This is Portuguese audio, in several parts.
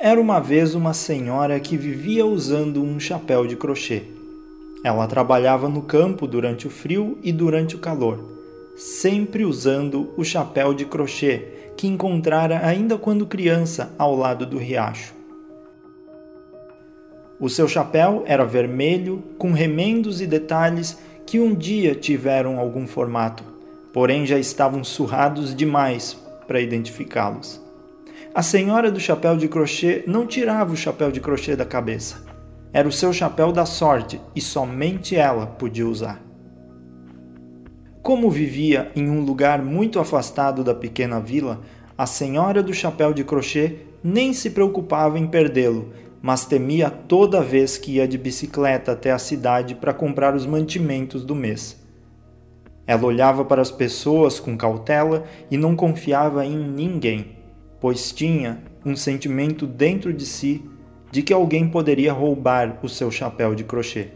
Era uma vez uma senhora que vivia usando um chapéu de crochê. Ela trabalhava no campo durante o frio e durante o calor, sempre usando o chapéu de crochê que encontrara ainda quando criança ao lado do riacho. O seu chapéu era vermelho, com remendos e detalhes que um dia tiveram algum formato, porém já estavam surrados demais para identificá-los. A senhora do chapéu de crochê não tirava o chapéu de crochê da cabeça. Era o seu chapéu da sorte e somente ela podia usar. Como vivia em um lugar muito afastado da pequena vila, a senhora do chapéu de crochê nem se preocupava em perdê-lo, mas temia toda vez que ia de bicicleta até a cidade para comprar os mantimentos do mês. Ela olhava para as pessoas com cautela e não confiava em ninguém, pois tinha um sentimento dentro de si de que alguém poderia roubar o seu chapéu de crochê.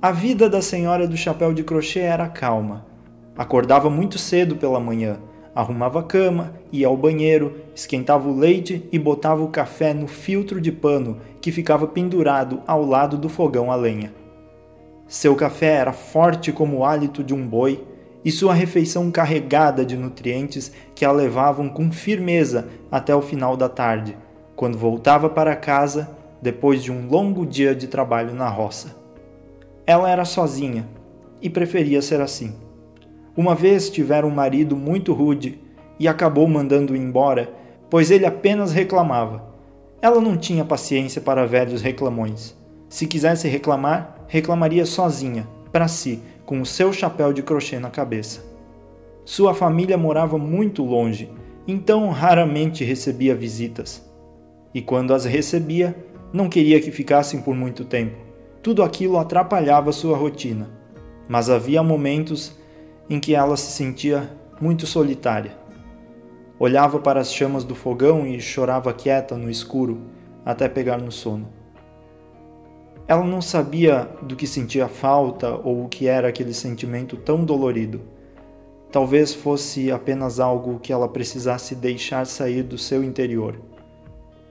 A vida da senhora do chapéu de crochê era calma. Acordava muito cedo pela manhã, arrumava a cama, ia ao banheiro, esquentava o leite e botava o café no filtro de pano que ficava pendurado ao lado do fogão a lenha. Seu café era forte como o hálito de um boi e sua refeição carregada de nutrientes que a levavam com firmeza até o final da tarde, quando voltava para casa depois de um longo dia de trabalho na roça. Ela era sozinha e preferia ser assim. Uma vez tivera um marido muito rude e acabou mandando-o embora, pois ele apenas reclamava. Ela não tinha paciência para velhos reclamões. Se quisesse reclamar, reclamaria sozinha, para si, com o seu chapéu de crochê na cabeça. Sua família morava muito longe, então raramente recebia visitas. E quando as recebia, não queria que ficassem por muito tempo. Tudo aquilo atrapalhava sua rotina. Mas havia momentos em que ela se sentia muito solitária. Olhava para as chamas do fogão e chorava quieta no escuro até pegar no sono. Ela não sabia do que sentia falta ou o que era aquele sentimento tão dolorido. Talvez fosse apenas algo que ela precisasse deixar sair do seu interior,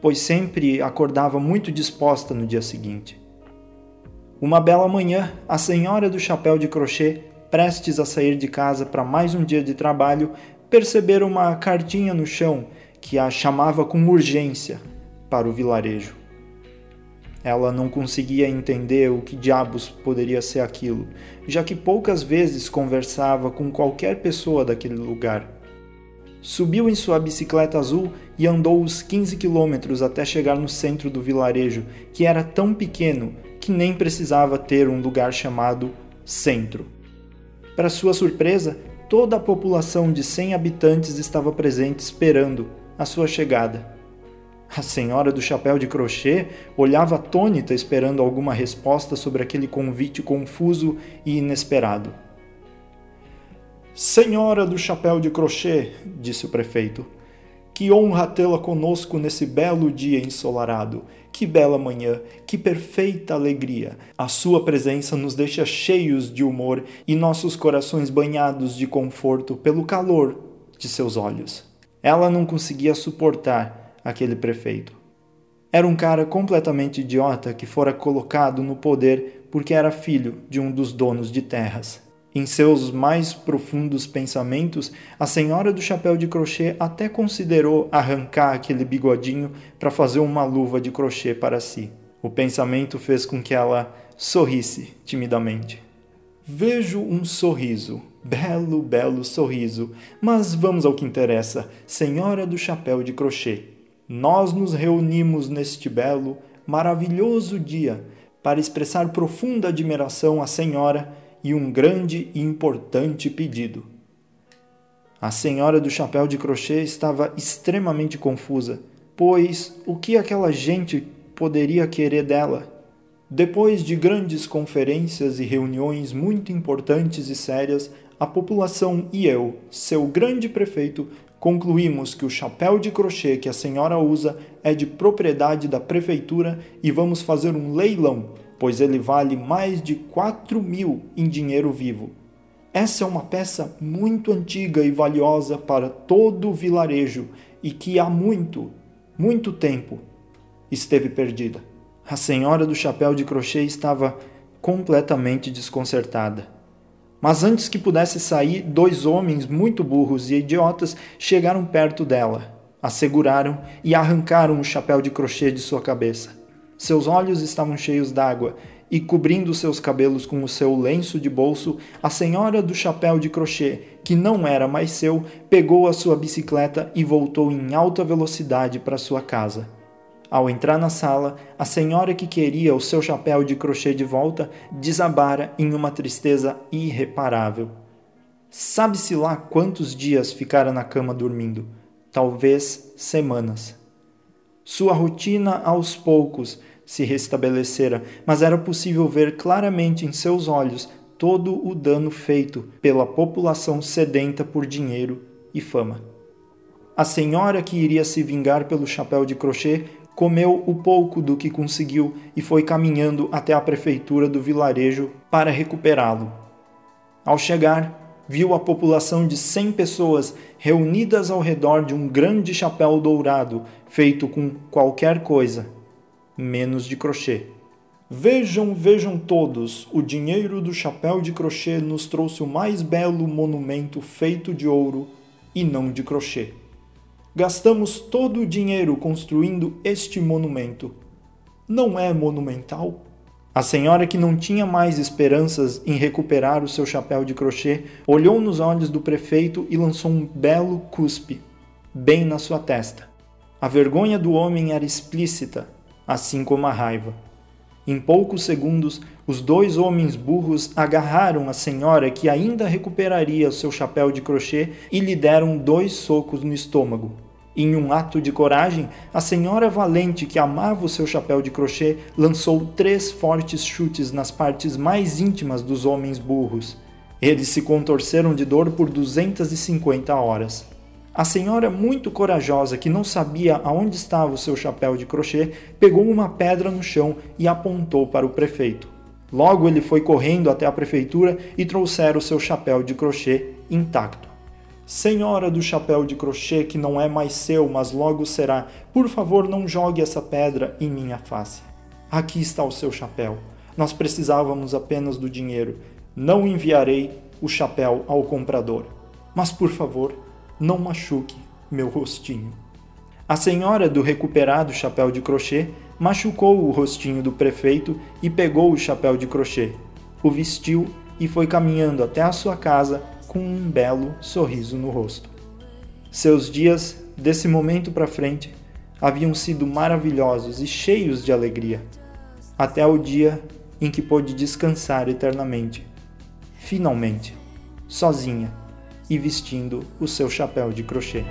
pois sempre acordava muito disposta no dia seguinte. Uma bela manhã, a senhora do chapéu de crochê, prestes a sair de casa para mais um dia de trabalho, perceberam uma cartinha no chão que a chamava com urgência para o vilarejo. Ela não conseguia entender o que diabos poderia ser aquilo, já que poucas vezes conversava com qualquer pessoa daquele lugar. Subiu em sua bicicleta azul e andou os 15 quilômetros até chegar no centro do vilarejo, que era tão pequeno que nem precisava ter um lugar chamado centro. Para sua surpresa, toda a população de 100 habitantes estava presente esperando a sua chegada. A senhora do chapéu de crochê olhava atônita esperando alguma resposta sobre aquele convite confuso e inesperado. Senhora do chapéu de crochê, disse o prefeito, que honra tê-la conosco nesse belo dia ensolarado. Que bela manhã, que perfeita alegria. A sua presença nos deixa cheios de humor e nossos corações banhados de conforto pelo calor de seus olhos. Ela não conseguia suportar aquele prefeito. Era um cara completamente idiota que fora colocado no poder porque era filho de um dos donos de terras. Em seus mais profundos pensamentos, a senhora do chapéu de crochê até considerou arrancar aquele bigodinho para fazer uma luva de crochê para si. O pensamento fez com que ela sorrisse timidamente. Vejo um sorriso, belo, belo sorriso, mas vamos ao que interessa, senhora do chapéu de crochê nós nos reunimos neste belo, maravilhoso dia para expressar profunda admiração à Senhora e um grande e importante pedido. A senhora do chapéu de crochê estava extremamente confusa, pois o que aquela gente poderia querer dela? Depois de grandes conferências e reuniões muito importantes e sérias, a população e eu, seu grande prefeito, concluímos que o chapéu de crochê que a senhora usa é de propriedade da prefeitura e vamos fazer um leilão, pois ele vale mais de 4 mil em dinheiro vivo. Essa é uma peça muito antiga e valiosa para todo o vilarejo e que há muito, muito tempo, esteve perdida. A senhora do chapéu de crochê estava completamente desconcertada. Mas antes que pudesse sair, dois homens muito burros e idiotas chegaram perto dela, a seguraram e arrancaram o chapéu de crochê de sua cabeça. Seus olhos estavam cheios d'água e, cobrindo seus cabelos com o seu lenço de bolso, a senhora do chapéu de crochê, que não era mais seu, pegou a sua bicicleta e voltou em alta velocidade para sua casa. Ao entrar na sala, a senhora que queria o seu chapéu de crochê de volta desabara em uma tristeza irreparável. Sabe-se lá quantos dias ficara na cama dormindo, talvez semanas. Sua rotina aos poucos se restabelecera, mas era possível ver claramente em seus olhos todo o dano feito pela população sedenta por dinheiro e fama. A senhora que iria se vingar pelo chapéu de crochê comeu o pouco do que conseguiu e foi caminhando até a prefeitura do vilarejo para recuperá-lo. Ao chegar, viu a população de cem pessoas reunidas ao redor de um grande chapéu dourado feito com qualquer coisa, menos de crochê. Vejam, vejam todos, o dinheiro do chapéu de crochê nos trouxe o mais belo monumento feito de ouro e não de crochê. Gastamos todo o dinheiro construindo este monumento. Não é monumental? A senhora, que não tinha mais esperanças em recuperar o seu chapéu de crochê, olhou nos olhos do prefeito e lançou um belo cuspe, bem na sua testa. A vergonha do homem era explícita, assim como a raiva. Em poucos segundos, os dois homens burros agarraram a senhora que ainda recuperaria o seu chapéu de crochê e lhe deram dois socos no estômago. Em um ato de coragem, a senhora valente que amava o seu chapéu de crochê lançou três fortes chutes nas partes mais íntimas dos homens burros. Eles se contorceram de dor por 250 horas. A senhora, muito corajosa, que não sabia aonde estava o seu chapéu de crochê, pegou uma pedra no chão e apontou para o prefeito. Logo ele foi correndo até a prefeitura e trouxeram o seu chapéu de crochê intacto. Senhora do chapéu de crochê que não é mais seu, mas logo será, por favor não jogue essa pedra em minha face. Aqui está o seu chapéu. Nós precisávamos apenas do dinheiro. Não enviarei o chapéu ao comprador. Mas por favor, não machuque meu rostinho. A senhora do recuperado chapéu de crochê machucou o rostinho do prefeito e pegou o chapéu de crochê, o vestiu e foi caminhando até a sua casa com um belo sorriso no rosto. Seus dias, desse momento para frente, haviam sido maravilhosos e cheios de alegria, até o dia em que pôde descansar eternamente, finalmente, sozinha e vestindo o seu chapéu de crochê.